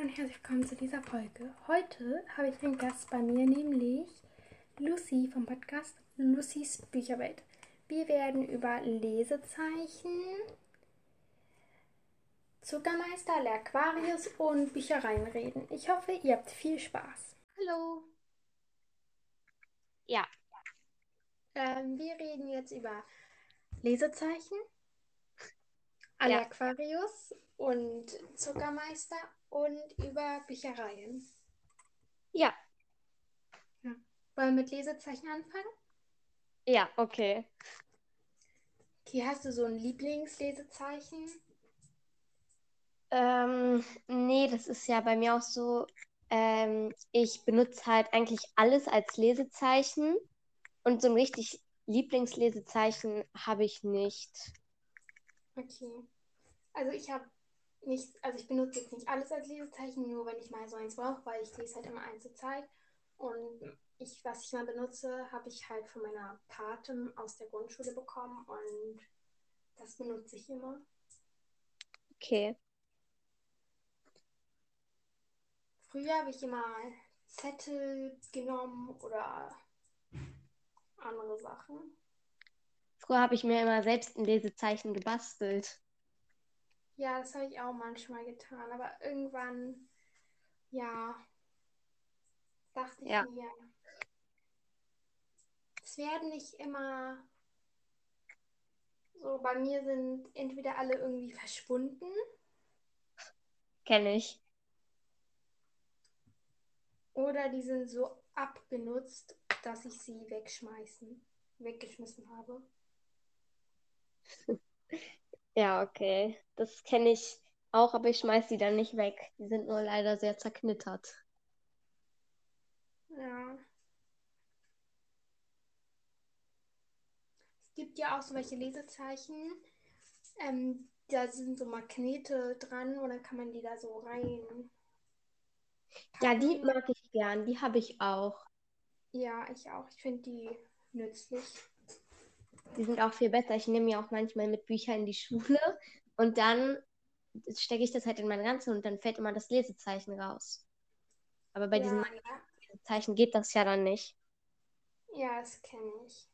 Und herzlich willkommen zu dieser Folge. Heute habe ich einen Gast bei mir, nämlich Lucy vom Podcast Lucys Bücherwelt. Wir werden über Lesezeichen, Zuckermeister, L'Aquarius und Büchereien reden. Ich hoffe, ihr habt viel Spaß. Hallo. Ja, Ähm, wir reden jetzt über Lesezeichen, Ja. Aquarius und Zuckermeister und über Büchereien. ja, Wollen wir mit Lesezeichen anfangen? ja, okay. Okay, hast du so ein Lieblingslesezeichen? Ähm, nee, das ist ja bei mir auch so. Ähm, ich benutze halt eigentlich alles als Lesezeichen und so ein richtig Lieblingslesezeichen habe ich nicht. Okay. Also ich habe nicht, also ich benutze jetzt nicht alles als Lesezeichen, nur wenn ich mal so eins brauche, weil ich lese halt immer eins zur Zeit. Und ich, was ich mal benutze, habe ich halt von meiner Patin aus der Grundschule bekommen und das benutze ich immer. Okay. Früher habe ich immer Zettel genommen oder andere Sachen. Früher habe ich mir immer selbst ein Lesezeichen gebastelt. Ja, das habe ich auch manchmal getan, aber irgendwann, ja, dachte ich Ja. mir, es werden nicht immer so, bei mir sind entweder alle irgendwie verschwunden Kenne ich. oder die sind so abgenutzt, dass ich sie wegschmeißen, weggeschmissen habe. Ja, okay. Das kenne ich auch, aber ich schmeiß die dann nicht weg. Die sind nur leider sehr zerknittert. Ja. Es gibt ja auch so welche Lesezeichen. Ähm, da sind so Magnete dran und dann kann man die da so rein. Ja, die mag ich gern. Die habe ich auch. Ja, ich auch. Ich finde die nützlich. Die sind auch viel besser. Ich nehme mir auch manchmal mit Bücher in die Schule und dann stecke ich das halt in mein Ganze und dann fällt immer das Lesezeichen raus. Aber bei diesen ja, ja, Lesezeichen geht das ja dann nicht. ja, das kenne ich.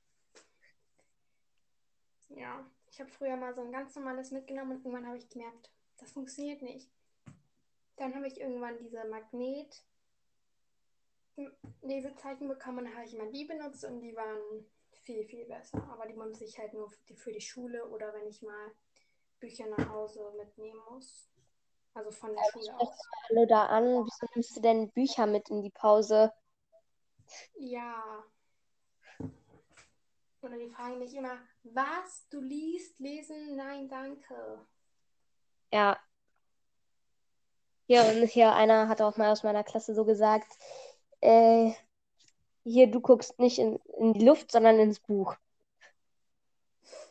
Ja, ich habe früher mal so ein ganz normales mitgenommen und irgendwann habe ich gemerkt, das funktioniert nicht. Dann habe ich irgendwann diese Magnet-Lesezeichen bekommen und habe ich immer die benutzt und die waren viel, viel besser. Aber die benutze ich halt nur für die, Schule oder wenn ich mal Bücher nach Hause mitnehmen muss. Also von der Schule aus. Alle da an, wieso nimmst du denn Bücher mit in die Pause? Ja. Oder die fragen mich immer, was? Du liest, lesen? Nein, danke. Ja. Ja, und hier einer hat auch mal aus meiner Klasse so gesagt, äh, hier, du guckst nicht in, in die Luft, sondern ins Buch.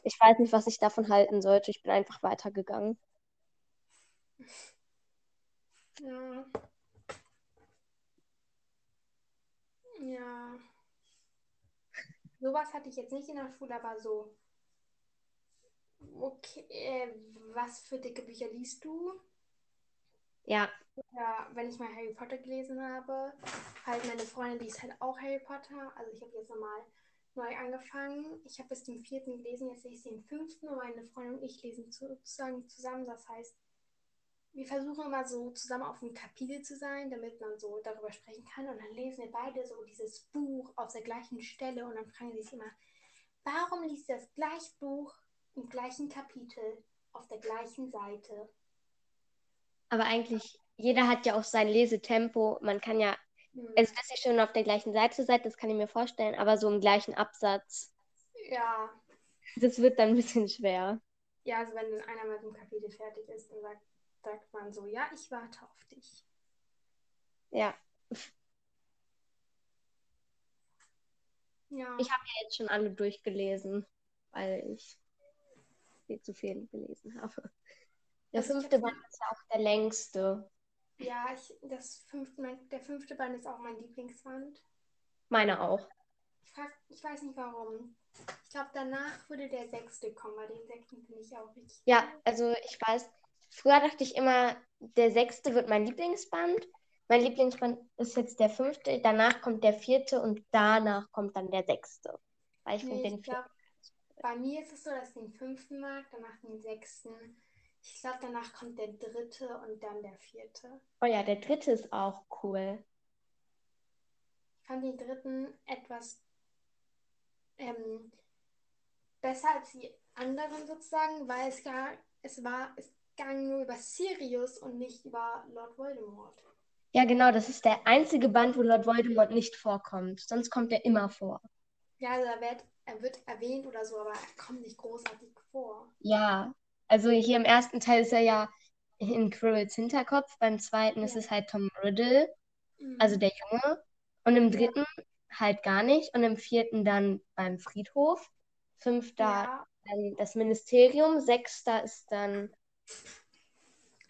Ich weiß nicht, was ich davon halten sollte. Ich bin einfach weitergegangen. Ja. Ja. Sowas hatte ich jetzt nicht in der Schule, aber so. Okay, äh, was für dicke Bücher liest du? Ja, Ja, wenn ich mal Harry Potter gelesen habe, halt meine Freundin liest halt auch Harry Potter. Also ich habe jetzt nochmal neu angefangen. Ich habe bis zum vierten gelesen, jetzt lese ich den fünften und meine Freundin und ich lesen sozusagen zusammen. Das heißt, wir versuchen immer so zusammen auf einem Kapitel zu sein, damit man so darüber sprechen kann. Und dann lesen wir beide so dieses Buch auf der gleichen Stelle und dann fragen sie sich immer, warum liest du das gleiche Buch im gleichen Kapitel auf der gleichen Seite? Aber eigentlich, jeder hat ja auch sein Lesetempo. Man kann ja, Hm. also dass ihr schon auf der gleichen Seite seid, das kann ich mir vorstellen, aber so im gleichen Absatz, Ja, das wird dann ein bisschen schwer. Ja, also wenn dann einer mit dem Kapitel fertig ist, dann sagt, sagt man so, ja, ich warte auf dich. Ja, Ja, ich habe ja jetzt schon alle durchgelesen, weil ich viel zu viel gelesen habe. Der ich fünfte Band ist ja auch der längste. ja ich, das fünfte, mein, der fünfte Band ist auch mein Lieblingsband. Meine auch. Ich, frag, ich weiß nicht warum. Ich glaube, danach würde der sechste kommen, weil den sechsten finde ich auch richtig. Ja, also ich weiß, früher dachte ich immer, der sechste wird mein Lieblingsband. Mein Lieblingsband ist jetzt der fünfte, danach kommt der vierte und danach kommt dann der sechste. Weil ich Nee, finde den glaube, bei mir ist es so, dass ich den fünften mag, danach den sechsten. Ich glaube, danach kommt der dritte und dann der vierte. Oh ja, der dritte ist auch cool. Ich fand den dritten etwas ähm, besser als die anderen sozusagen, weil es gar, es war, es ging nur über Sirius und nicht über Lord Voldemort. Ja, genau, das ist der einzige Band, wo Lord Voldemort nicht vorkommt. Sonst kommt er immer vor. Ja, also er wird, er wird erwähnt oder so, aber er kommt nicht großartig vor. Ja, also hier im ersten Teil ist er ja in Quirrells Hinterkopf, beim zweiten ist es halt Tom Riddle, Mhm. also der Junge, und im dritten halt gar nicht. Und im vierten dann beim Friedhof, fünfter ja, dann das Ministerium, sechster ist dann,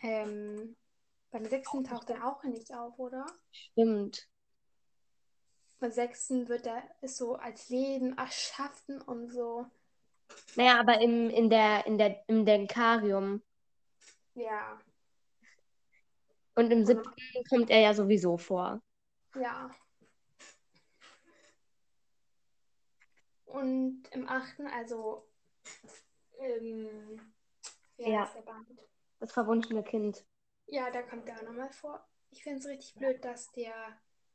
ähm, beim sechsten taucht er auch nicht auf, oder? stimmt, Beim sechsten wird er ist so als Leben erschaffen und so. Naja, aber im, in der, in der, im Denkarium Ja, und im siebten kommt er ja sowieso vor. ja. Und im achten, also, ähm, Ja. heißt der Band? Das verwunschene Kind. Ja, da kommt er auch nochmal vor. Ich finde es richtig blöd, dass der,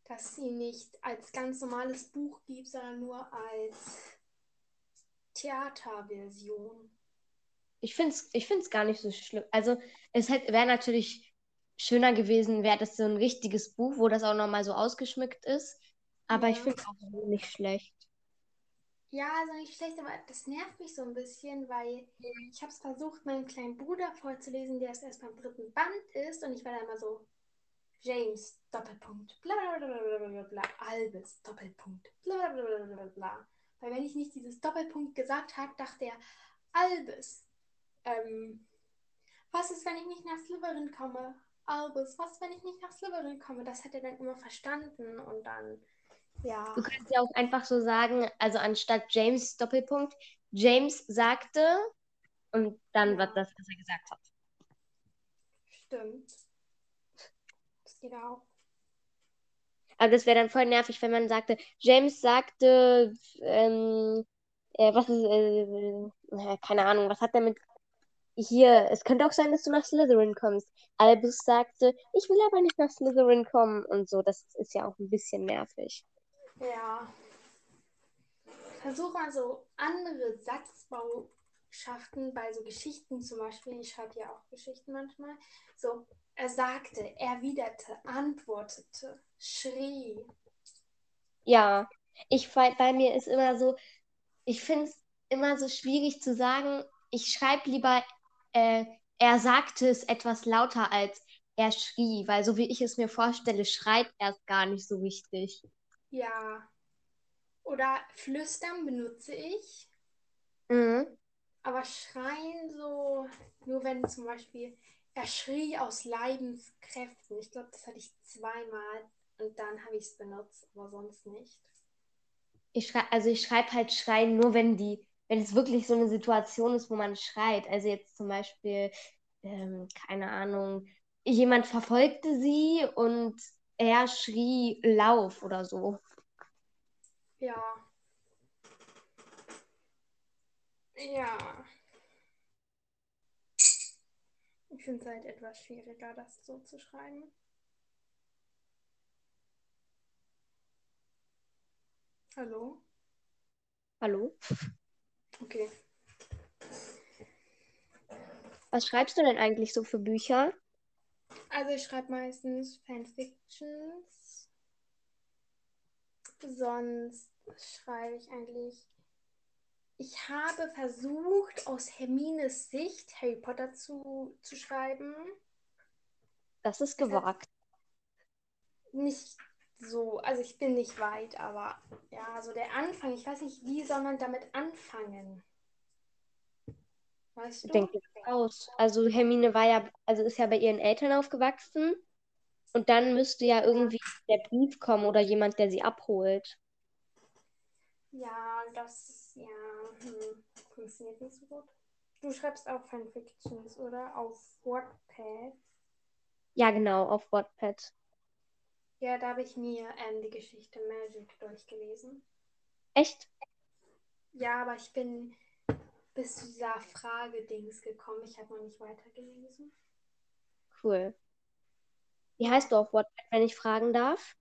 dass sie nicht als ganz normales Buch gibt, sondern nur als Theaterversion. Ich finde es ich find's gar nicht so schlimm. Also, es wäre natürlich schöner gewesen, wäre das so ein richtiges Buch, wo das auch nochmal so ausgeschmückt ist. Aber ich Ja. finde es auch so nicht schlecht. Ja, also nicht schlecht, aber das nervt mich so ein bisschen, weil ich habe es versucht, meinem kleinen Bruder vorzulesen, der es erst beim dritten Band ist, und ich war da immer so, James, Doppelpunkt, bla bla bla bla bla bla bla, Albus, Doppelpunkt, bla bla bla bla bla. Weil wenn ich nicht dieses Doppelpunkt gesagt habe, dachte er, Albus, ähm, was ist, wenn ich nicht nach Slytherin komme? Albus, was, wenn ich nicht nach Slytherin komme? Das hat er dann immer verstanden und dann, ja. Du kannst ja auch einfach so sagen, also anstatt James Doppelpunkt, James sagte und dann Ja. was das, was er gesagt hat. Stimmt. Das geht auch. Aber das wäre dann voll nervig, wenn man sagte, James sagte, ähm, äh, was ist, äh, äh, keine Ahnung, was hat er mit hier, es könnte auch sein, dass du nach Slytherin kommst. Albus sagte, ich will aber nicht nach Slytherin kommen und so. Das ist ja auch ein bisschen nervig. Ja. Versuch mal so andere Satzbauschaften bei so Geschichten zum Beispiel. Ich schreibe ja auch Geschichten manchmal. So, er sagte, erwiderte, antwortete, schrie. Ja, ich bei bei mir ist immer so, ich finde es immer so schwierig zu sagen, ich schreibe lieber, äh, er sagte es etwas lauter als er schrie, weil so wie ich es mir vorstelle, schreit er es gar nicht so richtig. Ja. Oder flüstern benutze ich. Mhm. Aber schreien so, nur wenn zum Beispiel er schrie aus Leidenskräften. Ich glaube, das hatte ich zweimal und dann habe ich es benutzt, aber sonst nicht. Ich schrei also ich schreibe halt schreien nur, wenn die, wenn es wirklich so eine Situation ist, wo man schreit. Also jetzt zum Beispiel, ähm, keine Ahnung, jemand verfolgte sie und er schrie Lauf oder so. Ja. Ja. Ich finde es halt etwas schwieriger, das so zu schreiben. Hallo? Hallo? Okay. Was schreibst du denn eigentlich so für Bücher? Also ich schreibe meistens Fanfictions. Sonst schreibe ich eigentlich. Ich habe versucht, aus Hermines Sicht Harry Potter zu, zu schreiben. Das ist gewagt. Nicht so, also ich bin nicht weit, aber ja, so der Anfang. Ich weiß nicht, wie soll man damit anfangen? Weißt du? Denk dir aus. Also Hermine war ja, also ist ja bei ihren Eltern aufgewachsen und dann müsste ja irgendwie der Brief kommen oder jemand, der sie abholt. Ja, das ja, hm, funktioniert nicht so gut. Du schreibst auch Fanfictions, oder? Auf Wattpad. Ja, genau, auf Wattpad. Ja, da habe ich mir ähm, die Geschichte Magic durchgelesen. Echt? Ja, aber ich bin bis zu dieser Frage-Dings gekommen. Ich habe noch nicht weitergelesen. Cool. Wie heißt du auf Wattpad, wenn ich fragen darf?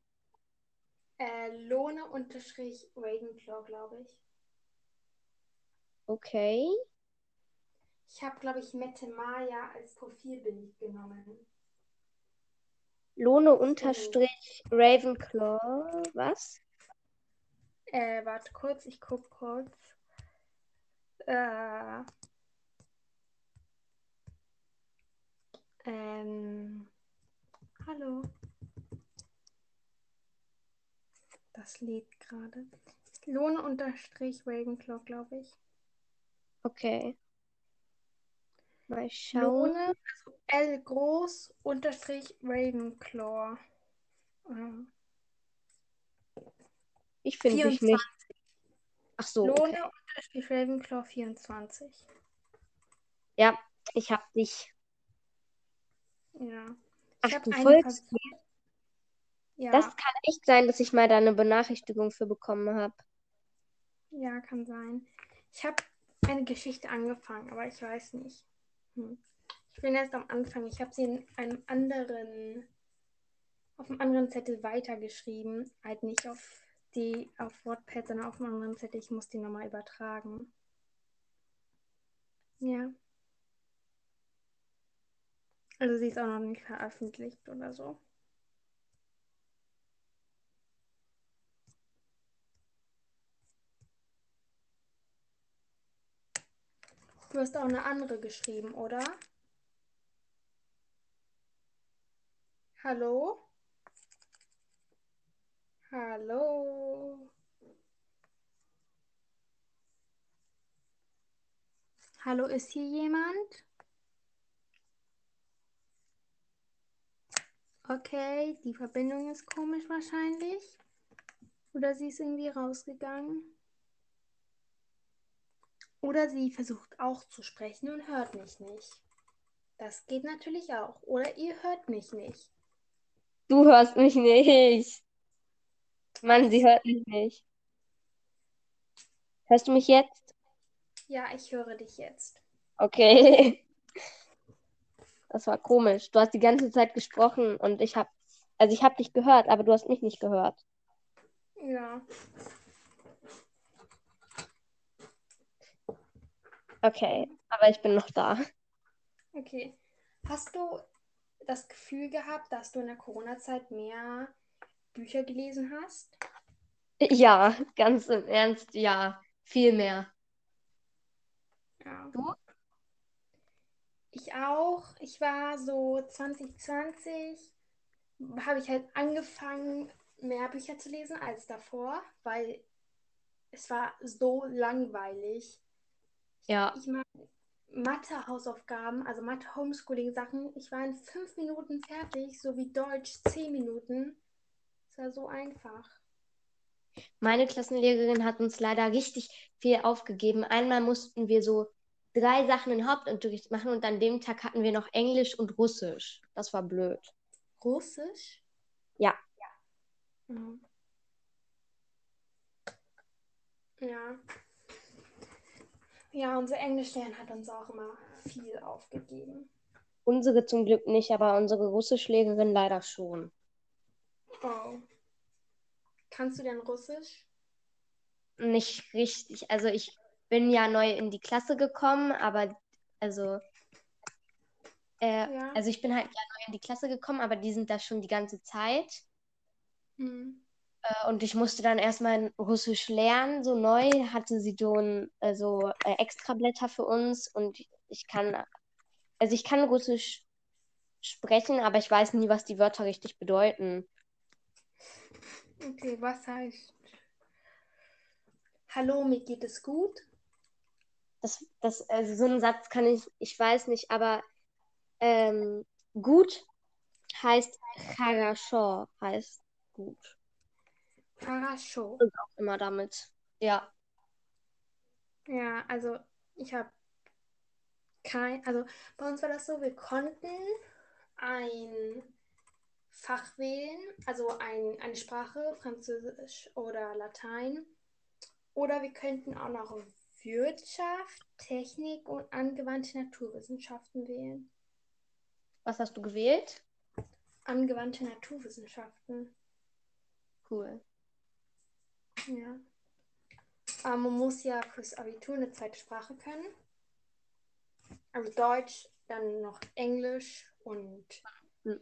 Äh, Lohne unterstrich Ravenclaw, glaube ich. Okay. Ich habe, glaube ich, Mette Maya als Profilbild genommen. Lohne unterstrich Ravenclaw. Was? Äh, warte kurz, ich guck kurz. Äh, ähm, hallo. Das lädt gerade. Lohne unterstrich Ravenclaw, glaube ich. Okay. Mal schauen. Lohne, also L groß unterstrich Ravenclaw. Äh, Ich finde dich 24. nicht. Ach so, Lohne okay. unterstrich Ravenclaw 24. Ja, ich hab dich. Ja. Ach, Ich habe du folgst Vers- Ja, Das kann echt sein, dass ich mal da eine Benachrichtigung für bekommen habe. ja, kann sein. Ich habe eine Geschichte angefangen, aber ich weiß nicht. Hm. Ich bin erst am Anfang. Ich habe sie in einem anderen, auf einem anderen Zettel weitergeschrieben. Halt nicht auf die, auf Wordpad, sondern auf einem anderen Zettel. Ich muss die nochmal übertragen. Ja. Also sie ist auch noch nicht veröffentlicht oder so. Du hast auch eine andere geschrieben, oder? Hallo? Hallo? Hallo, ist hier jemand? Okay, die Verbindung ist komisch wahrscheinlich. Oder sie ist irgendwie rausgegangen. Oder sie versucht auch zu sprechen und hört mich nicht. Das geht natürlich auch. Oder ihr hört mich nicht. Du hörst mich nicht. Mann, sie hört mich nicht. Hörst du mich jetzt? Ja, ich höre dich jetzt. Okay. Das war komisch. Du hast die ganze Zeit gesprochen und ich habe, also ich habe dich gehört, aber du hast mich nicht gehört. Ja. Okay, aber ich bin noch da. Okay. Hast du das Gefühl gehabt, dass du in der Corona-Zeit mehr Bücher gelesen hast? Ja, ganz im Ernst, ja, viel mehr. Ja. Du? Ich auch. Ich war so 2020, habe ich halt angefangen, mehr Bücher zu lesen als davor, weil es war so langweilig. Ja, Ich mag Mathe-Hausaufgaben, also Mathe-Homeschooling-Sachen. Ich war in fünf Minuten fertig, so wie Deutsch zehn Minuten. Es war so einfach. meine Klassenlehrerin hat uns leider richtig viel aufgegeben. Einmal mussten wir so drei Sachen im Hauptunterricht machen und an dem Tag hatten wir noch Englisch und Russisch. Das war blöd. Russisch? Ja. Mhm. Ja. Ja, unser Englischlehrer hat uns auch immer viel aufgegeben. Unsere zum Glück nicht, aber unsere Russischlehrerin leider schon. Oh. Kannst du denn Russisch? Nicht richtig. Also ich bin ja neu in die Klasse gekommen, aber also, äh, Ja. also ich bin halt ja neu in die Klasse gekommen, aber die sind da schon die ganze Zeit. Mhm. Äh, und ich musste dann erstmal Russisch lernen, so neu, hatte sie so ein also, äh, Extrablätter für uns und ich kann, also ich kann Russisch sprechen, aber ich weiß nie, was die Wörter richtig bedeuten. Okay, was heißt? Hallo, mir geht es gut. Das, das, also so einen Satz kann ich, ich weiß nicht, aber ähm, gut heißt Harashaw heißt gut. Хорошо. Und auch immer damit. Ja. Ja, also ich habe kein, also bei uns war das so, wir konnten ein Fach wählen, also ein, eine Sprache, Französisch oder Latein. Oder wir könnten auch noch Wirtschaft, Technik und angewandte Naturwissenschaften wählen. Was hast du gewählt? Angewandte Naturwissenschaften. Cool. Ja. Aber man muss ja fürs Abitur eine zweite Sprache können. Also Deutsch, dann noch Englisch und.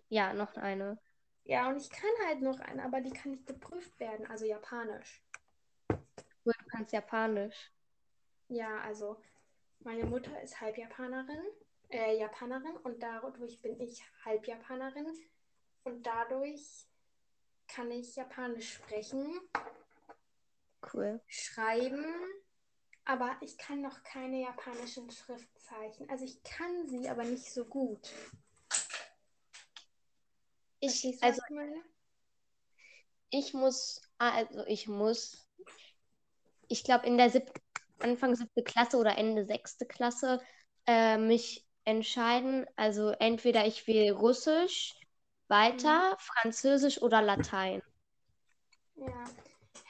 Ja, noch eine. Ja, und ich kann halt noch eine, aber die kann nicht geprüft werden, also Japanisch. Du kannst Japanisch. Ja, also meine Mutter ist halb Japanerin, äh, Japanerin und dadurch bin ich halb Japanerin und dadurch kann ich Japanisch sprechen, Cool. schreiben, aber ich kann noch keine japanischen Schriftzeichen. Also ich kann sie, aber nicht so gut. Ich, du, also ich meine? ich muss, also ich muss, ich glaube in der siebten, Anfang siebte Klasse oder Ende sechste Klasse äh, mich entscheiden. Also entweder ich wähle Russisch weiter, Französisch oder Latein.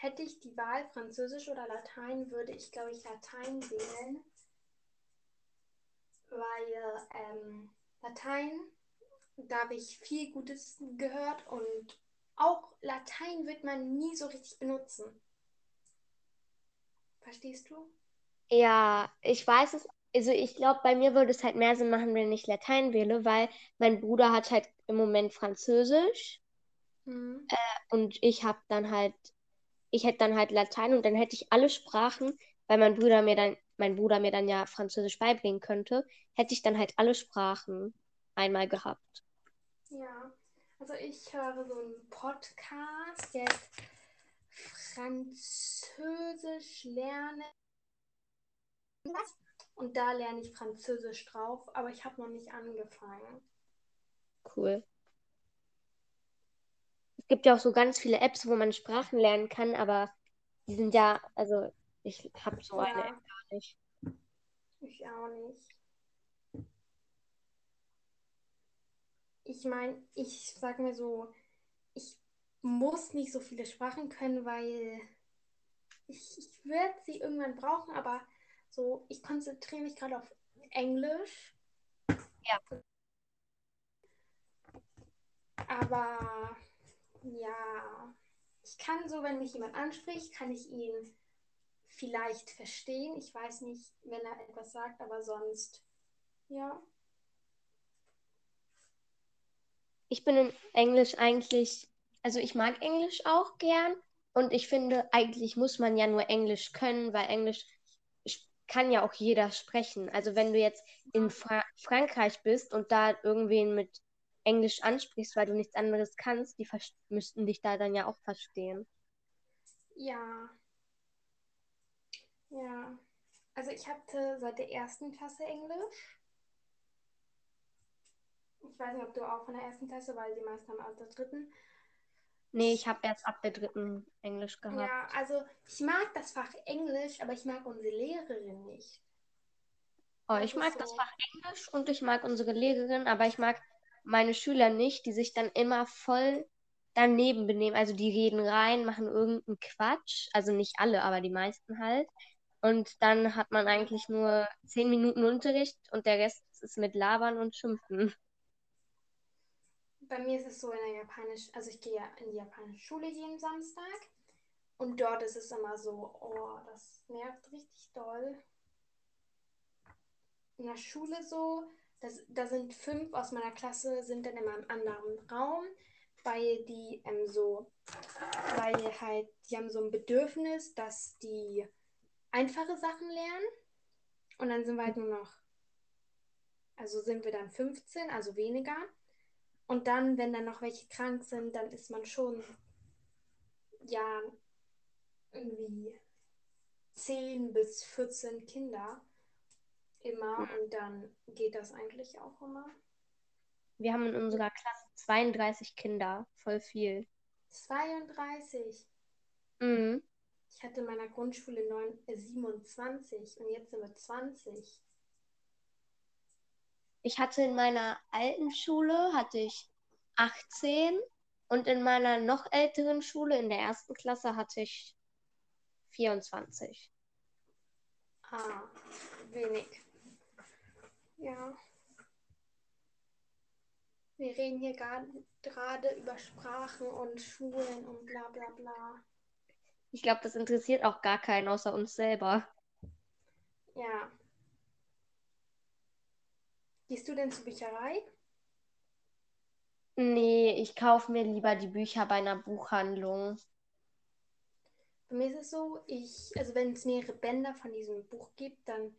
Hätte ich die Wahl Französisch oder Latein, würde ich, glaube ich, Latein wählen. Weil ähm, Latein, da habe ich viel Gutes gehört und auch Latein wird man nie so richtig benutzen. Verstehst du? Ja, ich weiß es. Also ich glaube, bei mir würde es halt mehr Sinn machen, wenn ich Latein wähle, weil mein Bruder hat halt im Moment Französisch Mhm. und ich habe dann halt, ich hätte dann halt Latein und dann hätte ich alle Sprachen, weil mein Bruder mir dann, mein Bruder mir dann ja Französisch beibringen könnte, hätte ich dann halt alle Sprachen einmal gehabt. Ja, also ich höre so einen Podcast, der heißt Französisch lernen. Und da lerne ich Französisch drauf, aber ich habe noch nicht angefangen. Cool. Es gibt ja auch so ganz viele Apps, wo man Sprachen lernen kann, aber die sind ja, also ich habe so eine Ja. App gar nicht. Ich auch nicht. Ich meine, ich sag mir so, ich muss nicht so viele Sprachen können, weil ich, ich werde sie irgendwann brauchen, aber so, ich konzentriere mich gerade auf Englisch. Ja. Aber ja, ich kann so, wenn mich jemand anspricht, kann ich ihn vielleicht verstehen. Ich weiß nicht, wenn er etwas sagt, aber sonst, ja. Ich bin in Englisch eigentlich, also ich mag Englisch auch gern und ich finde, eigentlich muss man ja nur Englisch können, weil Englisch sch- kann ja auch jeder sprechen. Also wenn du jetzt in Fra Frankreich bist und da irgendwen mit Englisch ansprichst, weil du nichts anderes kannst, die müssten dich da dann ja auch verstehen. Ja. Ja. Also ich hatte seit der ersten Klasse Englisch. Ich weiß nicht, ob du auch von der ersten Klasse, weil die meisten haben aus der dritten. Nee, ich habe erst ab der dritten Englisch gehabt. Ja, also ich mag das Fach Englisch, aber ich mag unsere Lehrerin nicht. Oh, Das ich mag das so. Fach Englisch und ich mag unsere Lehrerin, aber ich mag meine Schüler nicht, die sich dann immer voll daneben benehmen. Also die reden rein, machen irgendeinen Quatsch. Also nicht alle, aber die meisten halt. Und dann hat man eigentlich nur zehn Minuten Unterricht und der Rest ist mit Labern und Schimpfen. Bei mir ist es so in der Japanisch, also ich gehe ja in die japanische Schule jeden Samstag und dort ist es immer so, oh, das nervt richtig doll. In der Schule so, das, da sind fünf aus meiner Klasse, sind dann immer im anderen Raum, weil die ähm, so, weil halt, die haben so ein Bedürfnis, dass die einfache Sachen lernen und dann sind wir halt nur noch, also sind wir dann 15, also weniger. Und dann, wenn dann noch welche krank sind, dann ist man schon, ja, irgendwie 10 bis 14 Kinder immer und dann geht das eigentlich auch immer. Wir haben in unserer Klasse 32 Kinder, voll viel. 32. Mhm. Ich hatte in meiner Grundschule 9, äh, 27 und jetzt sind wir 20. ich hatte in meiner alten Schule hatte ich 18 und in meiner noch älteren Schule in der ersten Klasse hatte ich 24. Ah, wenig. Ja. Wir reden hier gerade über Sprachen und Schulen und bla bla bla. Ich glaube, das interessiert auch gar keinen außer uns selber. Ja. Gehst du denn zur Bücherei? Nee, ich kaufe mir lieber die Bücher bei einer Buchhandlung. Bei mir ist es so, ich, also wenn es mehrere Bänder von diesem Buch gibt, dann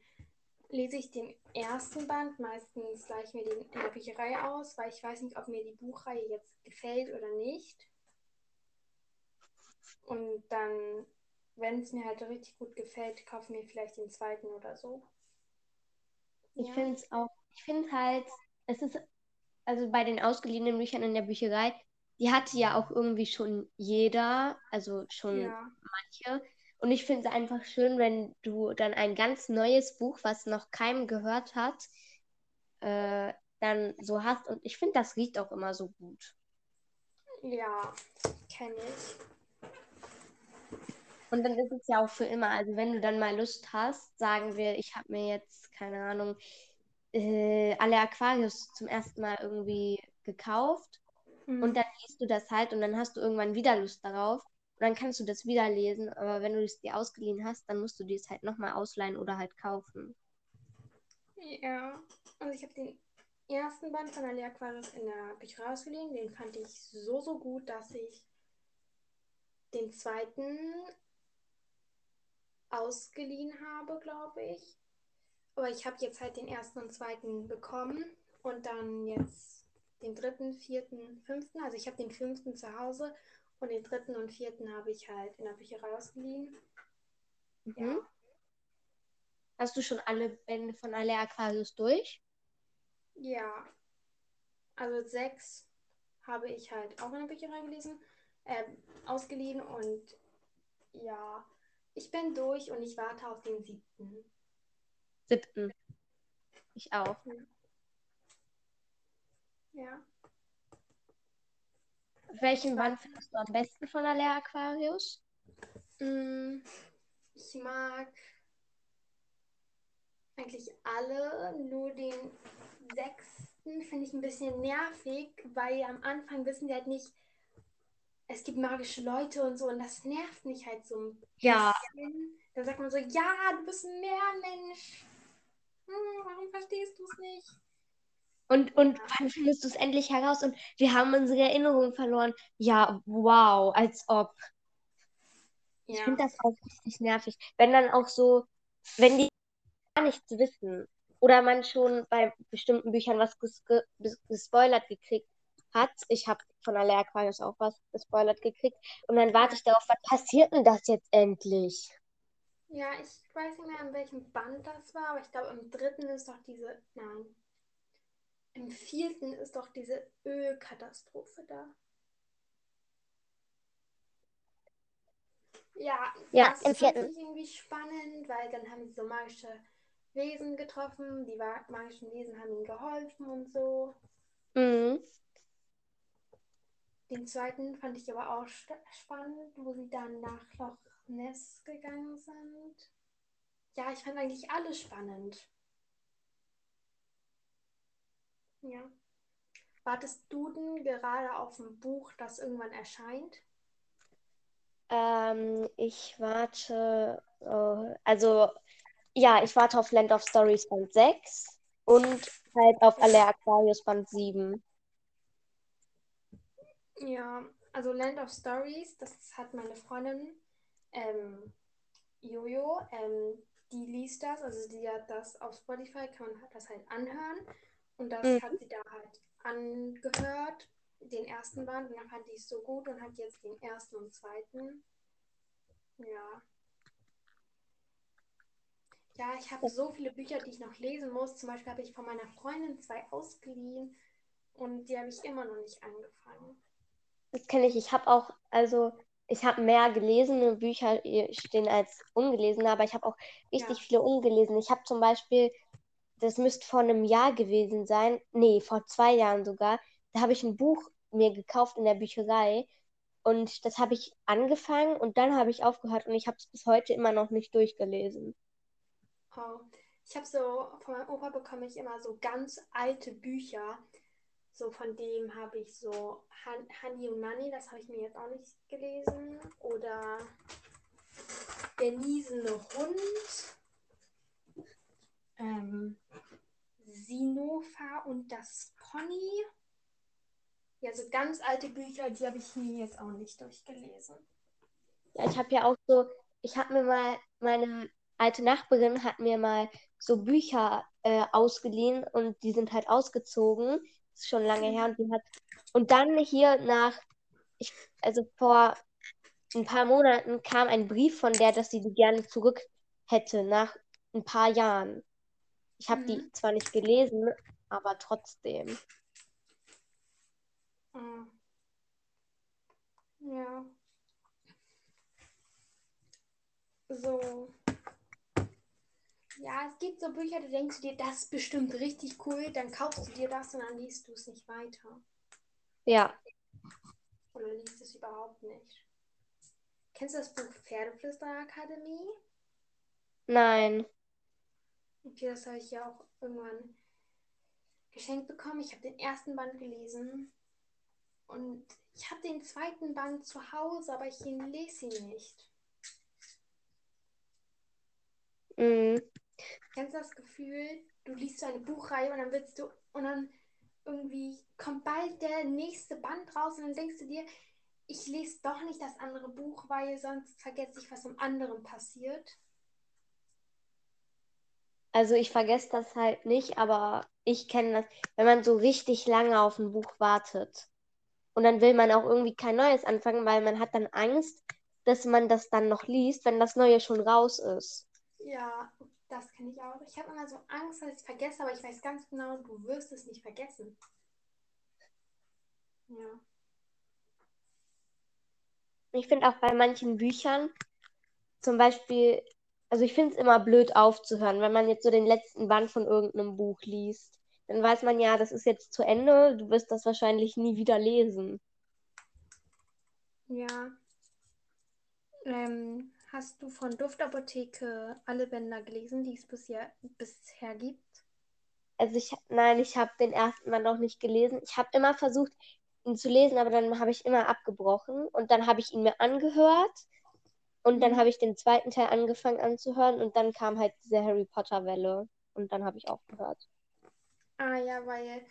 lese ich den ersten Band meistens gleich mir den in der Bücherei aus, weil ich weiß nicht, ob mir die Buchreihe jetzt gefällt oder nicht. Und dann, wenn es mir halt richtig gut gefällt, kaufe ich mir vielleicht den zweiten oder so. Ich Ja. finde es auch, ich finde halt, es ist, also bei den ausgeliehenen Büchern in der Bücherei, die hatte ja auch irgendwie schon jeder, also schon Ja, manche. Und ich finde es einfach schön, wenn du dann ein ganz neues Buch, was noch keinem gehört hat, äh, dann so hast. Und ich finde, das riecht auch immer so gut. ja, kenne ich. Und dann ist es ja auch für immer. Also wenn du dann mal Lust hast, sagen wir, ich habe mir jetzt, keine Ahnung, äh, alle Aquarius zum ersten Mal irgendwie gekauft. Mhm. Und dann liest du das halt und dann hast du irgendwann wieder Lust darauf. Und dann kannst du das wieder lesen. Aber wenn du es dir ausgeliehen hast, dann musst du dir es halt nochmal ausleihen oder halt kaufen. Ja, also ich habe den ersten Band von Alia Aquarius in der Bücherei ausgeliehen. Den fand ich so, so gut, dass ich den zweiten ausgeliehen habe, glaube ich. Aber ich habe jetzt halt den ersten und zweiten bekommen und dann jetzt den dritten, vierten, fünften. Also ich habe den fünften zu Hause und den dritten und vierten habe ich halt in der Bücherei ausgeliehen. Mhm. Ja. Hast du schon alle Bände von alle Aquarius durch? Ja. Also sechs habe ich halt auch in der Bücherei gelesen, äh, ausgeliehen und ja, ich bin durch und ich warte auf den siebten. Siebten. Ich auch. Ja. Welchen Band findest du am besten von alle Aquarius? Mm, Ich mag eigentlich alle, nur den sechsten finde ich ein bisschen nervig, weil am Anfang wissen die halt nicht, es gibt magische Leute und so und das nervt mich halt so ein Ja. bisschen. Da sagt man so, ja, du bist ein Meermensch. Hm, warum verstehst du es nicht? Und, und wann findest du es endlich heraus? Und wir haben unsere Erinnerung verloren. Ja, wow, als ob. Ich Ja. finde das auch richtig nervig. Wenn dann auch so, wenn die gar nichts wissen oder man schon bei bestimmten Büchern was ges ge ges- gespoilert gekriegt hat. Ich habe von Alle Aquarius auch was gespoilert gekriegt. Und dann warte ich darauf, was passiert denn das jetzt endlich? Ja, ich weiß nicht mehr, an welchem Band das war, aber ich glaube, im dritten ist doch diese. Nein. Im vierten ist doch diese Ölkatastrophe da. Ja, Ja, das im fand vierten. ich irgendwie spannend, weil dann haben sie so magische Wesen getroffen. Die magischen Wesen haben ihnen geholfen und so. Mhm. Den zweiten fand ich aber auch spannend, wo sie dann nach Loch Ness gegangen sind. Ja, ich fand eigentlich alles spannend. Ja. Wartest du denn gerade auf ein Buch, das irgendwann erscheint? Ähm, ich warte, äh, also ja, ich warte auf Land of Stories Band 6 und halt auf Alle Aquarius Band 7. Ja, also Land of Stories, das hat meine Freundin ähm, Jojo, ähm, die liest das, also die hat das auf Spotify, kann man das halt anhören. Und das Mhm. hat sie da halt angehört, den ersten Band, und dann fand die es so gut und hat jetzt den ersten und zweiten. Ja. Ja, ich habe so viele Bücher, die ich noch lesen muss. Zum Beispiel habe ich von meiner Freundin zwei ausgeliehen und die habe ich immer noch nicht angefangen. Das kenne ich. Ich habe auch, also ich habe mehr gelesene Bücher stehen als ungelesene, aber ich habe auch richtig Ja. viele ungelesene. Ich habe zum Beispiel das müsste vor einem Jahr gewesen sein. Nee, vor zwei Jahren sogar. Da habe ich ein Buch mir gekauft in der Bücherei. Und das habe ich angefangen und dann habe ich aufgehört und ich habe es bis heute immer noch nicht durchgelesen. Oh. Ich habe so, von meinem Opa bekomme ich immer so ganz alte Bücher. So von dem habe ich so Han Honey und Nanny, das habe ich mir jetzt auch nicht gelesen. Oder Der niesende Hund. Ähm, Sinofa und das Pony. Ja, so ganz alte Bücher, die habe ich mir jetzt auch nicht durchgelesen. Ja, ich habe ja auch so, ich habe mir mal, meine alte Nachbarin hat mir mal so Bücher äh, ausgeliehen und die sind halt ausgezogen. Das ist schon lange her und die hat, und dann hier nach, ich, also vor ein paar Monaten kam ein Brief von der, dass sie die gerne zurück hätte, nach ein paar Jahren. Ich habe die Mhm. zwar nicht gelesen, aber trotzdem. Ah. Ja. So. Ja, es gibt so Bücher, da denkst du dir, das ist bestimmt richtig cool, dann kaufst du dir das und dann liest du es nicht weiter. Ja, Oder liest es überhaupt nicht. Kennst du das Buch Pferdeflüsterakademie? nein. Okay, das habe ich ja auch irgendwann geschenkt bekommen. Ich habe den ersten Band gelesen und ich habe den zweiten Band zu Hause, aber ich lese ihn nicht. Mm, Kennst du das Gefühl, du liest so eine Buchreihe und dann willst du und dann irgendwie kommt bald der nächste Band raus und dann denkst du dir, ich lese doch nicht das andere Buch, weil sonst vergesse ich, was am anderen passiert. Also ich vergesse das halt nicht, aber ich kenne das, wenn man so richtig lange auf ein Buch wartet. Und dann will man auch irgendwie kein neues anfangen, weil man hat dann Angst, dass man das dann noch liest, wenn das neue schon raus ist. Ja, das kenne ich auch. Ich habe immer so Angst, dass ich es vergesse, aber ich weiß ganz genau, du wirst es nicht vergessen. Ja. Ich finde auch bei manchen Büchern, zum Beispiel, also ich finde es immer blöd aufzuhören, wenn man jetzt so den letzten Band von irgendeinem Buch liest. Dann weiß man ja, das ist jetzt zu Ende, du wirst das wahrscheinlich nie wieder lesen. Ja. Ähm, hast du von Duftapotheke alle Bänder gelesen, die es bisher, bisher gibt? Also ich, nein, ich habe den ersten Band noch nicht gelesen. Ich habe immer versucht, ihn zu lesen, aber dann habe ich immer abgebrochen und dann habe ich ihn mir angehört und dann Mhm. habe ich den zweiten Teil angefangen anzuhören und dann kam halt diese Harry Potter Welle und dann habe ich aufgehört. Ah ja, weil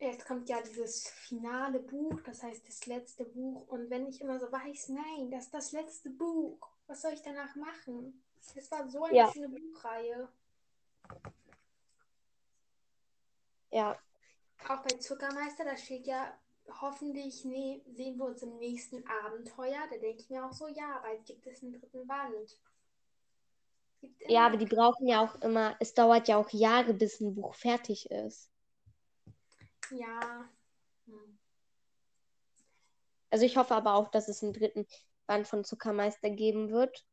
jetzt kommt ja dieses finale Buch, das heißt das letzte Buch. Und wenn ich immer so weiß, nein, das ist das letzte Buch, was soll ich danach machen? Es war so eine Ja. schöne Buchreihe. Ja, Auch bei Zuckermeister, da steht ja, hoffentlich nee, sehen wir uns im nächsten Abenteuer. Da denke ich mir auch so, ja, bald gibt es einen dritten Band. Ja, aber die brauchen ja auch immer, es dauert ja auch Jahre, bis ein Buch fertig ist. Ja. Hm. Also ich hoffe aber auch, dass es einen dritten Band von Zuckermeister geben wird.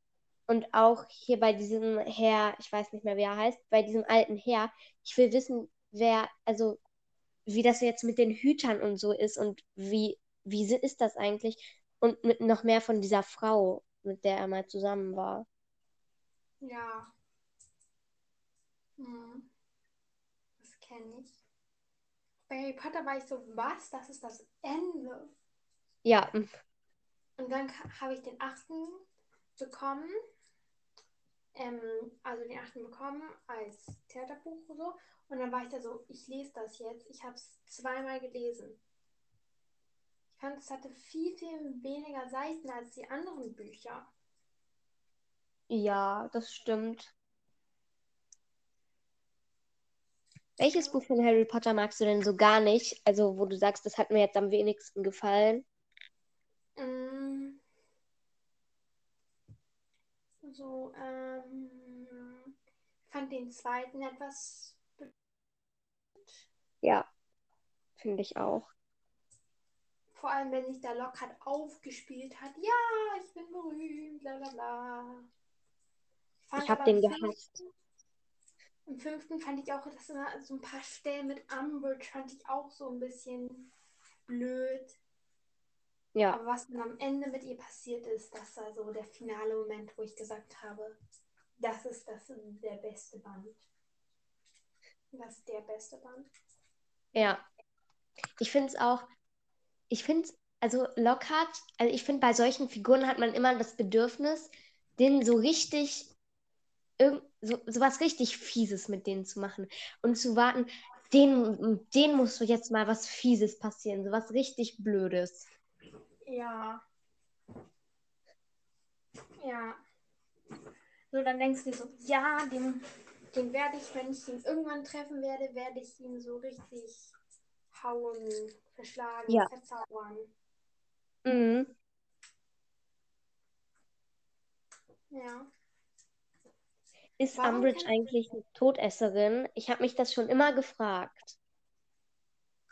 Und auch hier bei diesem Herr, ich weiß nicht mehr, wie er heißt, bei diesem alten Herr, ich will wissen, wer, also wie das jetzt mit den Hütern und so ist und wie, wie ist das eigentlich? Und mit noch mehr von dieser Frau, mit der er mal zusammen war. Ja. Hm. Das kenne ich. Bei Harry Potter war ich so, was? Das ist das Ende. Ja, Und dann habe ich den achten bekommen. Ähm, also den achten bekommen als Theaterbuch und so. Und dann war ich da so, ich lese das jetzt. Ich habe es zweimal gelesen. Ich fand, es hatte viel, viel weniger Seiten als die anderen Bücher. ja, das stimmt. Welches Buch von Harry Potter magst du denn so gar nicht? Also, wo du sagst, das hat mir jetzt am wenigsten gefallen. Mm. So, ähm, ich fand den zweiten etwas Ja, finde ich auch. Vor allem, wenn sich der Lockhart aufgespielt hat. Ja, ich bin berühmt, bla bla bla. fand Ich hab aber den gehasst. fünften- Im fünften fand ich auch, dass immer so ein paar Stellen mit Umbridge fand ich auch so ein bisschen blöd. Ja, Aber was dann am Ende mit ihr passiert ist, das war so der finale Moment, wo ich gesagt habe, das ist das der beste Band. Das ist der beste Band. Ja. Ich finde es auch, ich finde, also Lockhart, also ich finde, bei solchen Figuren hat man immer das Bedürfnis, denen so richtig, irgend, so, so was richtig Fieses mit denen zu machen und zu warten, denen, denen muss jetzt mal was Fieses passieren, so was richtig Blödes. Ja. Ja. So, dann denkst du dir so, ja, den, den werde ich, wenn ich ihn irgendwann treffen werde, werde ich ihn so richtig hauen, verschlagen, Ja. verzaubern. Mhm. Ja. Ist Warum Umbridge eigentlich eine Todesserin? Ich habe mich das schon immer gefragt.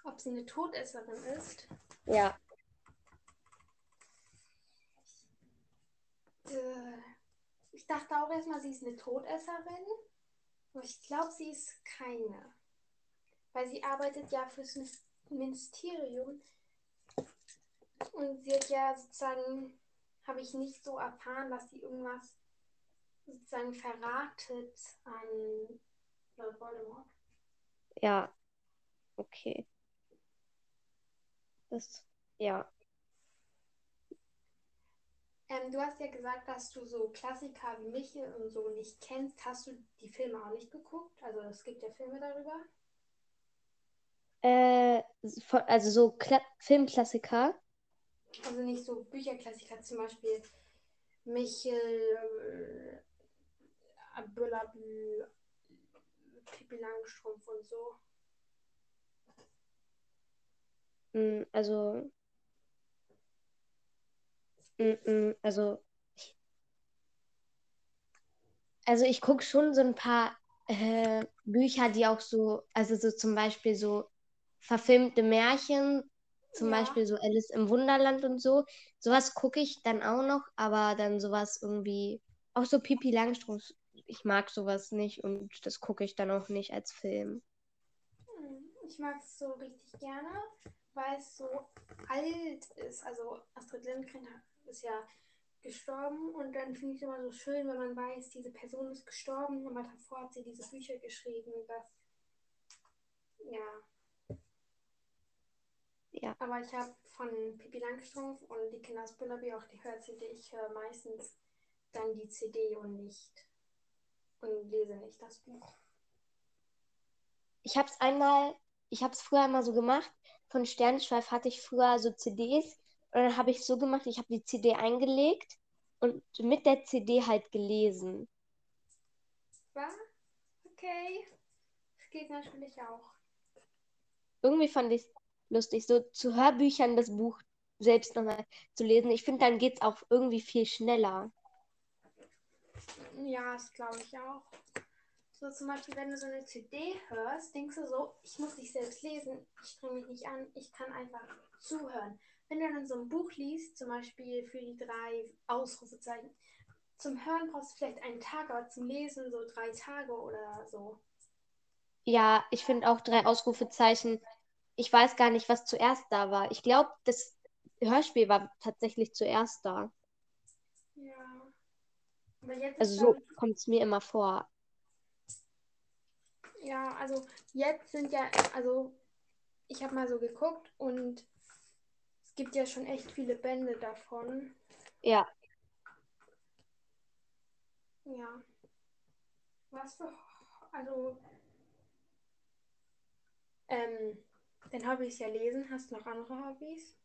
Ob sie eine Todesserin ist? Ja. Äh, Ich dachte auch erstmal, sie ist eine Todesserin. Ich glaube, sie ist keine. Weil sie arbeitet ja fürs Ministerium. Und sie hat ja sozusagen, habe ich nicht so erfahren, dass sie irgendwas sozusagen verratet an Lord Voldemort. Ja. Okay. Das, ja. Ähm, du hast ja gesagt, dass du so Klassiker wie Michel und so nicht kennst. Hast du die Filme auch nicht geguckt? Also es gibt ja Filme darüber. Äh, von, also so Kla Filmklassiker. Also nicht so Bücherklassiker, zum Beispiel Michel, äh, Bullabü, Pippi Langstrumpf und so. Mm, Also, also, ich- also ich gucke schon so ein paar äh, Bücher, die auch so, also so zum Beispiel so verfilmte Märchen, zum Ja. Beispiel so Alice im Wunderland und so. Sowas gucke ich dann auch noch, aber dann sowas irgendwie, auch so Pippi Langstrumpf, ich mag sowas nicht und das gucke ich dann auch nicht als Film. Hm, Ich mag es so richtig gerne, weil es so alt ist. Also Astrid Lindgren ist ja gestorben und dann finde ich es immer so schön, wenn man weiß, diese Person ist gestorben, aber davor hat sie diese Bücher geschrieben. Das, ja. Ja. Aber ich habe von Pippi Langstrumpf und die Kinder aus Bullaby auch die Hör-CD. Ich höre meistens dann die CD und nicht und lese nicht das Buch. Ich habe es einmal, ich habe es früher einmal so gemacht. Von Sternschweif hatte ich früher so CDs und dann habe ich so gemacht, ich habe die CD eingelegt und mit der CD halt gelesen. Was? Okay. Das geht natürlich auch. Irgendwie fand ich es lustig, so zu Hörbüchern das Buch selbst nochmal zu lesen. Ich finde, dann geht es auch irgendwie viel schneller. Ja, das glaube ich auch. So zum Beispiel, wenn du so eine CD hörst, denkst du so, ich muss nicht selbst lesen, ich strenge mich nicht an, ich kann einfach zuhören. Wenn du dann so ein Buch liest, zum Beispiel für die drei Ausrufezeichen, zum Hören brauchst du vielleicht einen Tag, aber zum Lesen so drei Tage oder so. Ja, ich finde auch drei Ausrufezeichen. Ich weiß gar nicht, was zuerst da war. Ich glaube, das Hörspiel war tatsächlich zuerst da. Ja. Aber jetzt Also so kommt es mir immer vor. ja, also jetzt sind ja, also ich habe mal so geguckt und gibt ja schon echt viele Bände davon. Ja, Ja. Was für. Also. Ähm, den Hobbys ja lesen. Hast du noch andere Hobbys?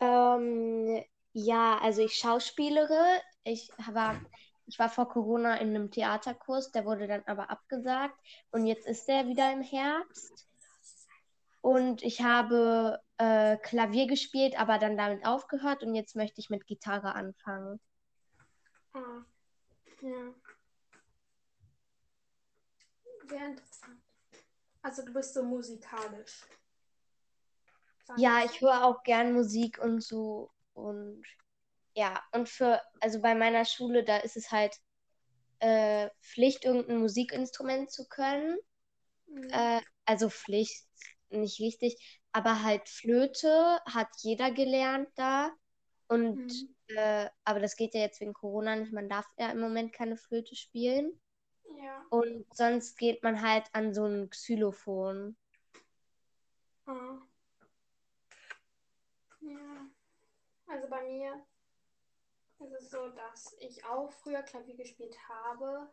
ähm, ja, also ich schauspielere. Ich war, ich war vor Corona in einem Theaterkurs, der wurde dann aber abgesagt und jetzt ist der wieder im Herbst. Und ich habe äh, Klavier gespielt, aber dann damit aufgehört und jetzt möchte ich mit Gitarre anfangen. Ah. Ja. Sehr interessant. Also du bist so musikalisch. Ja, ich höre auch gern Musik und so. Und ja, und für, also bei meiner Schule, da ist es halt, äh, Pflicht, irgendein Musikinstrument zu können. Mhm. Äh, also Pflicht, nicht richtig, aber halt Flöte hat jeder gelernt da. Und Mhm. äh, aber das geht ja jetzt wegen Corona nicht. Man darf ja im Moment keine Flöte spielen. Ja. Und sonst geht man halt an so ein Xylophon. Ah. Ja. Also bei mir ist es so, dass ich auch früher Klavier gespielt habe,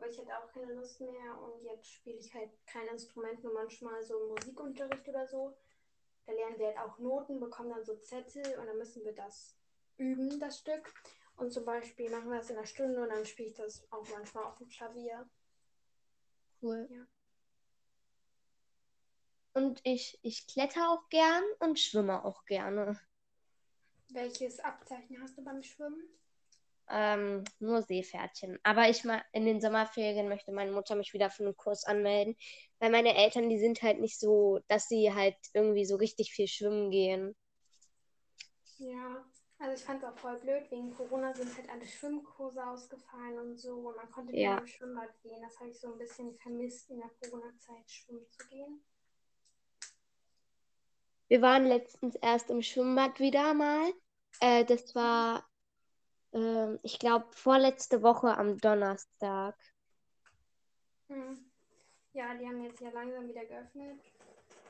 aber ich hatte auch keine Lust mehr und jetzt spiele ich halt kein Instrument, nur manchmal so Musikunterricht oder so. Da lernen wir halt auch Noten, bekommen dann so Zettel und dann müssen wir das üben, das Stück. Und zum Beispiel machen wir das in einer Stunde und dann spiele ich das auch manchmal auf dem Klavier. Cool. Ja. Und ich, ich kletter auch gern und schwimme auch gerne. Welches Abzeichen hast du beim Schwimmen? Ähm, nur Seepferdchen. Aber ich mal in den Sommerferien möchte meine Mutter mich wieder für einen Kurs anmelden, weil meine Eltern, die sind halt nicht so, dass sie halt irgendwie so richtig viel schwimmen gehen. Ja, also ich fand es auch voll blöd. Wegen Corona sind halt alle Schwimmkurse ausgefallen und so. Und man konnte nicht Ja. mehr im Schwimmbad gehen. Das habe ich so ein bisschen vermisst, in der Corona-Zeit schwimmen zu gehen. Wir waren letztens erst im Schwimmbad wieder mal. Äh, das war, ähm, ich glaube, vorletzte Woche am Donnerstag. Hm. Ja, die haben jetzt ja langsam wieder geöffnet.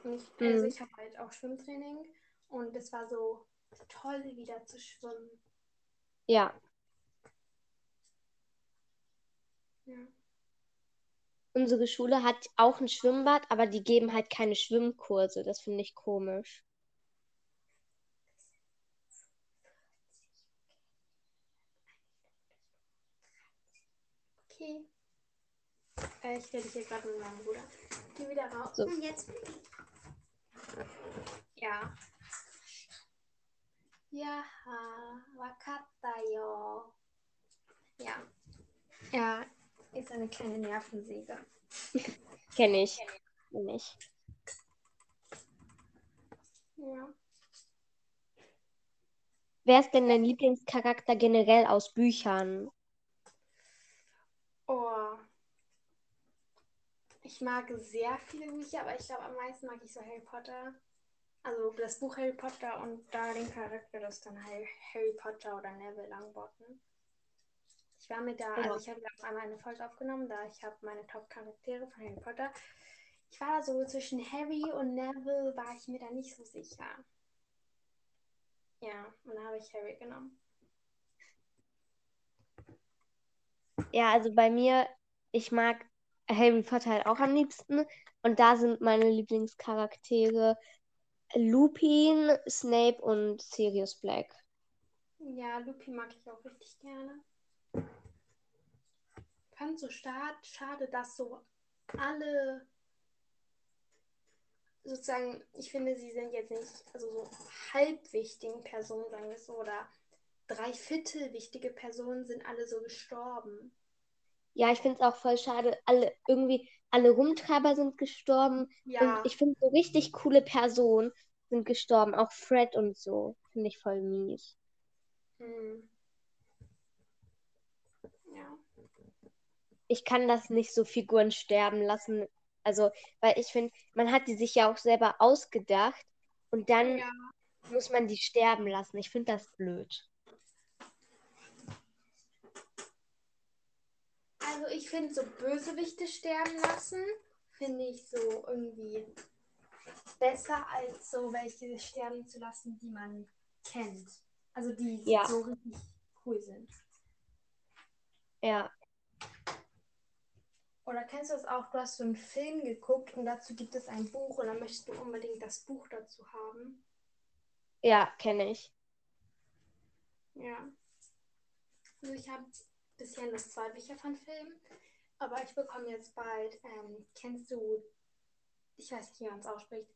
Und ich, also Mhm. ich habe halt auch Schwimmtraining. Und es war so toll, wieder zu schwimmen. Ja, Ja. unsere Schule hat auch ein Schwimmbad, aber die geben halt keine Schwimmkurse. Das finde ich komisch. Okay. Äh, ich rede hier gerade mit meinem Bruder. Geh wieder raus. So. Hm, Jetzt. Ja. Ja, wakata yo. Ja. Er ist eine kleine Nervensäge. Kenne ich. Kenn ich. Ja. Wer ist denn dein Lieblingscharakter generell aus Büchern? Oh. Ich mag sehr viele Bücher, aber ich glaube, am meisten mag ich so Harry Potter. Also das Buch Harry Potter und da den Charakter, das ist dann Harry, Potter oder Neville Longbottom. Ich war mit da, Ja. also ich habe auch einmal eine Folge aufgenommen, da ich habe meine Top-Charaktere von Harry Potter. Ich war da so zwischen Harry und Neville, war ich mir da nicht so sicher. Ja, und da habe ich Harry genommen. Ja, also bei mir, ich mag Harry Potter halt auch am liebsten. Und da sind meine Lieblingscharaktere Lupin, Snape und Sirius Black. Ja, Lupi mag ich auch richtig gerne. Fand so start, schade, dass so alle sozusagen, ich finde, sie sind jetzt nicht, also so halb wichtigen Personen, sagen wir so, oder drei Viertel wichtige Personen sind alle so gestorben. Ja, ich finde es auch voll schade. Alle, irgendwie, alle Rumtreiber sind gestorben. Ja, Und ich finde, so richtig coole Personen sind gestorben. Auch Fred und so. Finde ich voll mies. hm. ja. Ich kann das nicht so Figuren sterben lassen. Also, weil ich finde, man hat die sich ja auch selber ausgedacht. Und dann ja. muss man die sterben lassen. Ich finde das blöd. Also ich finde so Bösewichte sterben lassen, finde ich so irgendwie besser als so welche sterben zu lassen, die man kennt. Also die Ja. so richtig cool sind. Ja. Oder kennst du das auch? Du hast so einen Film geguckt und dazu gibt es ein Buch und dann möchtest du unbedingt das Buch dazu haben. Ja, kenne ich. Ja. Also ich habe bisher nur zwei Bücher von Filmen, aber ich bekomme jetzt bald, ähm, kennst du, ich weiß nicht, wie man es ausspricht,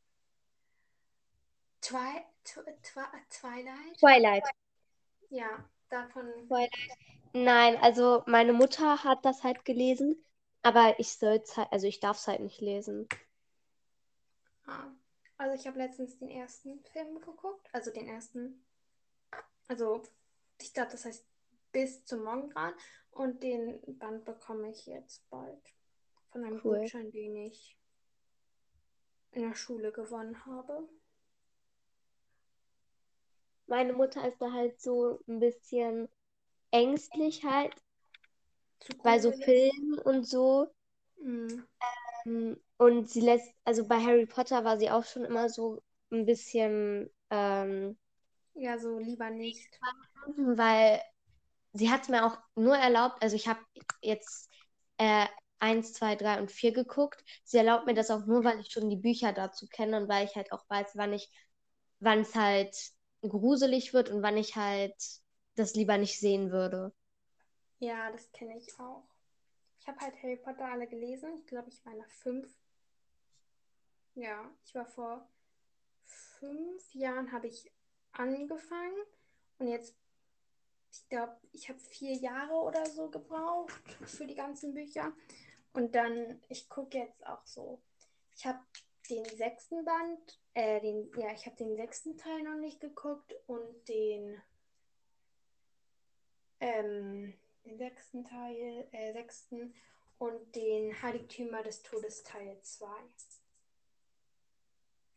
Twi Twi Twilight? Twilight. Ja, davon, Nein, also meine Mutter hat das halt gelesen, aber ich soll's halt, also ich darf es halt nicht lesen. ah. also ich habe letztens den ersten Film geguckt, also den ersten, also ich glaube, das heißt bis zum Morgengrauen Und den Band bekomme ich jetzt bald. Von einem Cool. Gutschein, den ich in der Schule gewonnen habe. Meine Mutter ist da halt so ein bisschen ängstlich halt bei so. Filmen und so. Mhm. Ähm, Und sie lässt, also bei Harry Potter war sie auch schon immer so ein bisschen, ähm, Ja, so lieber nicht. weil sie hat es mir auch nur erlaubt, also ich habe jetzt äh, 1, 2, 3 und 4 geguckt. Sie erlaubt mir das auch nur, weil ich schon die Bücher dazu kenne und weil ich halt auch weiß, wann ich, wann es halt gruselig wird und wann ich halt das lieber nicht sehen würde. Ja, das kenne ich auch. Ich habe halt Harry Potter alle gelesen. Ich glaube, ich war der fünf. Ja, ich war vor fünf Jahren habe ich angefangen und jetzt, ich glaube, ich habe vier Jahre oder so gebraucht für die ganzen Bücher. Und dann, ich gucke jetzt auch so. Ich habe den sechsten Band, äh, den, ja, ich habe den sechsten Teil noch nicht geguckt und den, ähm, den sechsten Teil, äh, sechsten und den Heiligtümer des Todes Teil 2.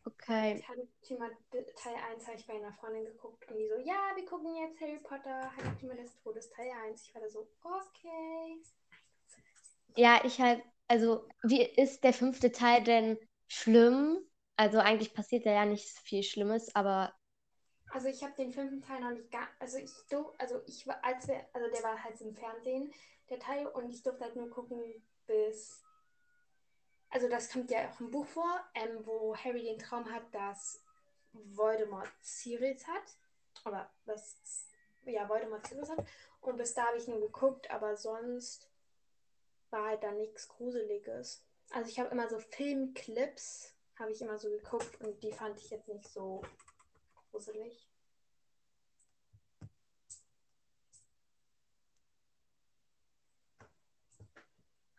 Okay. Heiligtümer Teil 1 habe ich bei einer Freundin geguckt und die so, ja, wir gucken jetzt Harry Potter, Heiligtümer des Todes Teil 1. Ich war da so, okay. Ja, ich halt, also, wie ist der fünfte Teil denn schlimm? Also eigentlich passiert da ja nicht viel Schlimmes, aber Also ich habe den fünften Teil noch nicht gar, also ich durfte, also ich war, als wir, also der war halt im Fernsehen, der Teil, und ich durfte halt nur gucken bis, also das kommt ja auch im Buch vor, ähm, wo Harry den Traum hat, dass Voldemort Sirius hat, oder das, ja, Voldemort Sirius hat, und bis da habe ich nur geguckt, aber sonst war halt da nichts Gruseliges. Also ich habe immer so Filmclips, habe ich immer so geguckt und die fand ich jetzt nicht so gruselig.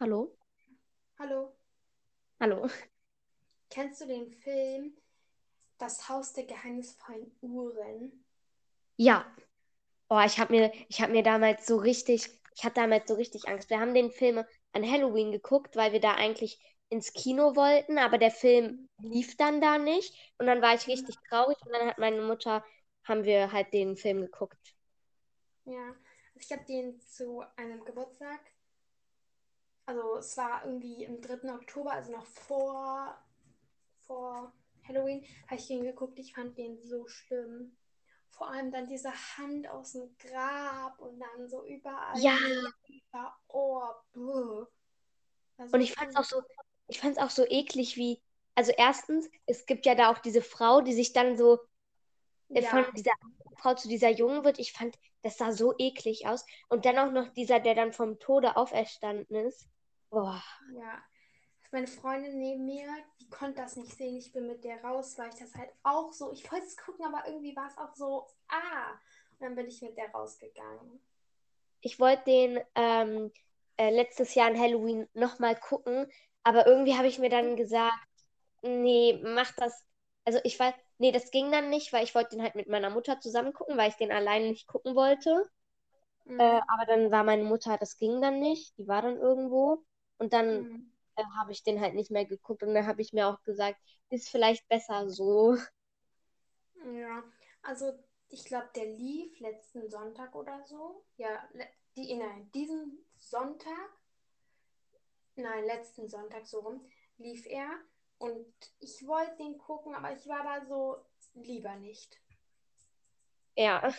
hallo? Hallo, Hallo? kennst du den Film Das Haus der geheimnisvollen Uhren? Ja. Oh, ich habe mir, ich habe mir damals so richtig, ich hatte damals so richtig Angst. Wir haben den Film an Halloween geguckt, weil wir da eigentlich ins Kino wollten, aber der Film lief dann da nicht. Und dann war ich richtig traurig und dann hat meine Mutter, haben wir halt den Film geguckt. Ja, also ich habe den zu einem Geburtstag, also es war irgendwie am 3. Oktober, also noch vor, vor Halloween, habe ich den geguckt. Ich fand den so schlimm. Vor allem dann diese Hand aus dem Grab und dann so überall Ja. über Ohr. Buh. War so Und ich fand es auch so, ich fand es auch so eklig, wie, also erstens, es gibt ja da auch diese Frau, die sich dann so äh, von Ja, dieser Frau zu dieser Jungen wird. Ich fand, das sah so eklig aus. Und dann auch noch dieser, der dann vom Tode auferstanden ist. Boah. ja. Meine Freundin neben mir, die konnte das nicht sehen. Ich bin mit der raus, weil ich das halt auch so. Ich wollte es gucken, aber irgendwie war es auch so, ah. Und dann bin ich mit der rausgegangen. Ich wollte den ähm, äh, letztes Jahr an Halloween nochmal gucken, aber irgendwie habe ich mir dann gesagt, nee, mach das. Also ich weiß, nee, das ging dann nicht, weil ich wollte den halt mit meiner Mutter zusammen gucken, weil ich den alleine nicht gucken wollte. Mhm. Äh, aber dann war meine Mutter, das ging dann nicht, die war dann irgendwo. Und dann Mhm. äh, habe ich den halt nicht mehr geguckt und dann habe ich mir auch gesagt, ist vielleicht besser so. Ja, also ich glaube, der lief letzten Sonntag oder so. Ja, die, nein, diesen Sonntag, nein, letzten Sonntag so rum, lief er. Und ich wollte den gucken, aber ich war da so, lieber nicht. Ja,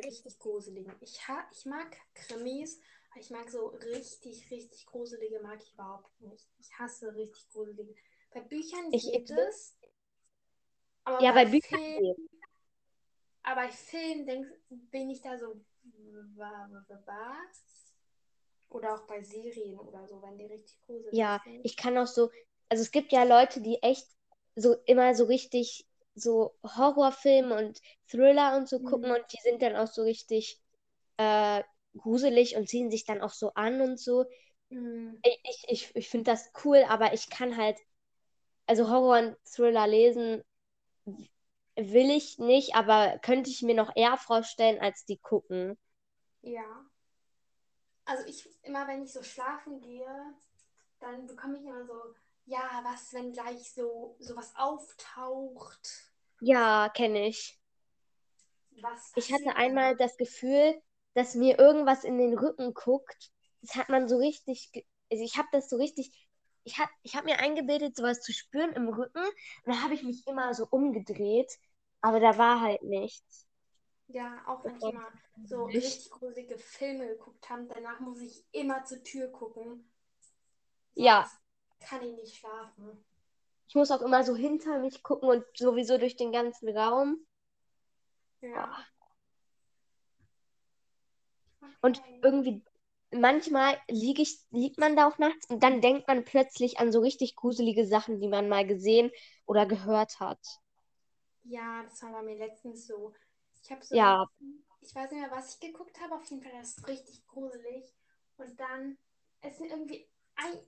richtig gruseligen. Ich, ha ich mag Krimis, aber ich mag so richtig, richtig gruselige mag ich überhaupt nicht. Ich hasse richtig gruselige. Bei Büchern Ich- geht ich- es. Aber ja, bei bei Büchern Film, aber bei Film denk, bin ich da so wa- wa- wa- was? Oder auch bei Serien oder so, wenn die richtig gruselig Ja, sind. ich kann auch so, also es gibt ja Leute, die echt so immer so richtig so Horrorfilme und Thriller und so gucken Mhm. und die sind dann auch so richtig äh, gruselig und ziehen sich dann auch so an und so. Mhm. Ich, ich, ich, ich finde das cool, aber ich kann halt, also Horror und Thriller lesen, will ich nicht, aber könnte ich mir noch eher vorstellen, als die gucken. Ja. Also ich, immer wenn ich so schlafen gehe, dann bekomme ich immer so, ja, was, wenn gleich so sowas auftaucht? Ja, kenne ich. Was Ich hatte einmal das Gefühl, dass mir irgendwas in den Rücken guckt. Das hat man so richtig, also ich habe das so richtig, ich habe ich hab mir eingebildet, sowas zu spüren im Rücken. Und dann habe ich mich immer so umgedreht, aber da war halt nichts. Ja, auch wenn ich immer so richtig gruselige Filme geguckt habe, danach muss ich immer zur Tür gucken. Ja, Sonst kann ich nicht schlafen. ich muss auch immer so hinter mich gucken und sowieso durch den ganzen Raum. Ja. Und Okay. irgendwie, manchmal lieg ich, liegt man da auch nachts und dann denkt man plötzlich an so richtig gruselige Sachen, die man mal gesehen oder gehört hat. Ja, das war bei mir letztens so. Ich habe so, Ja, ich weiß nicht mehr, was ich geguckt habe, auf jeden Fall das ist richtig gruselig. Und dann, es sind irgendwie,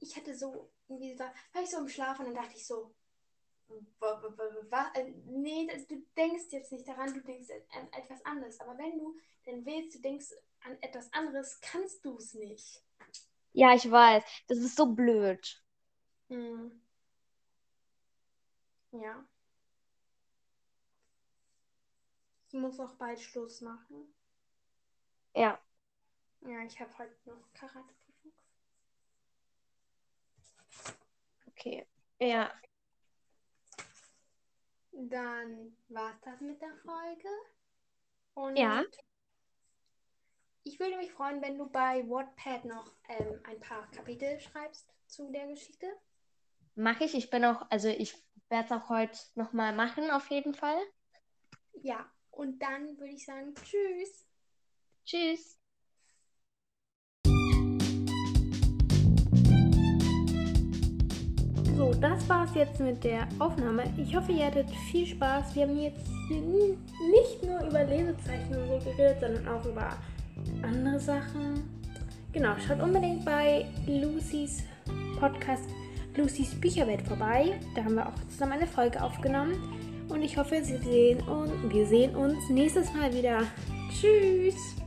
ich hatte so, irgendwie war, war ich so im Schlaf und dann dachte ich so, was? Nee, du denkst jetzt nicht daran, du denkst an etwas anderes. Aber wenn du denn willst, du denkst an etwas anderes, kannst du es nicht. ja, ich weiß. Das ist so blöd. Hm. Ja. Ich muss auch bald Schluss machen. Ja, Ja, ich habe heute noch Karateprüfung. Okay. Ja, Dann war es das mit der Folge. Und ja, ich würde mich freuen, wenn du bei Wattpad noch ähm, ein paar Kapitel schreibst zu der Geschichte. mache ich. Ich bin auch, also ich werde es auch heute nochmal machen, auf jeden Fall. Ja, und dann würde ich sagen, tschüss. Tschüss. Das war's jetzt mit der Aufnahme. Ich hoffe, ihr hattet viel Spaß. Wir haben jetzt nicht nur über Lesezeichen und so geredet, sondern auch über andere Sachen. Genau, schaut unbedingt bei Lucys Podcast Lucys Bücherwelt vorbei. Da haben wir auch zusammen eine Folge aufgenommen. Und ich hoffe, Sie sehen und wir sehen uns nächstes Mal wieder. Tschüss!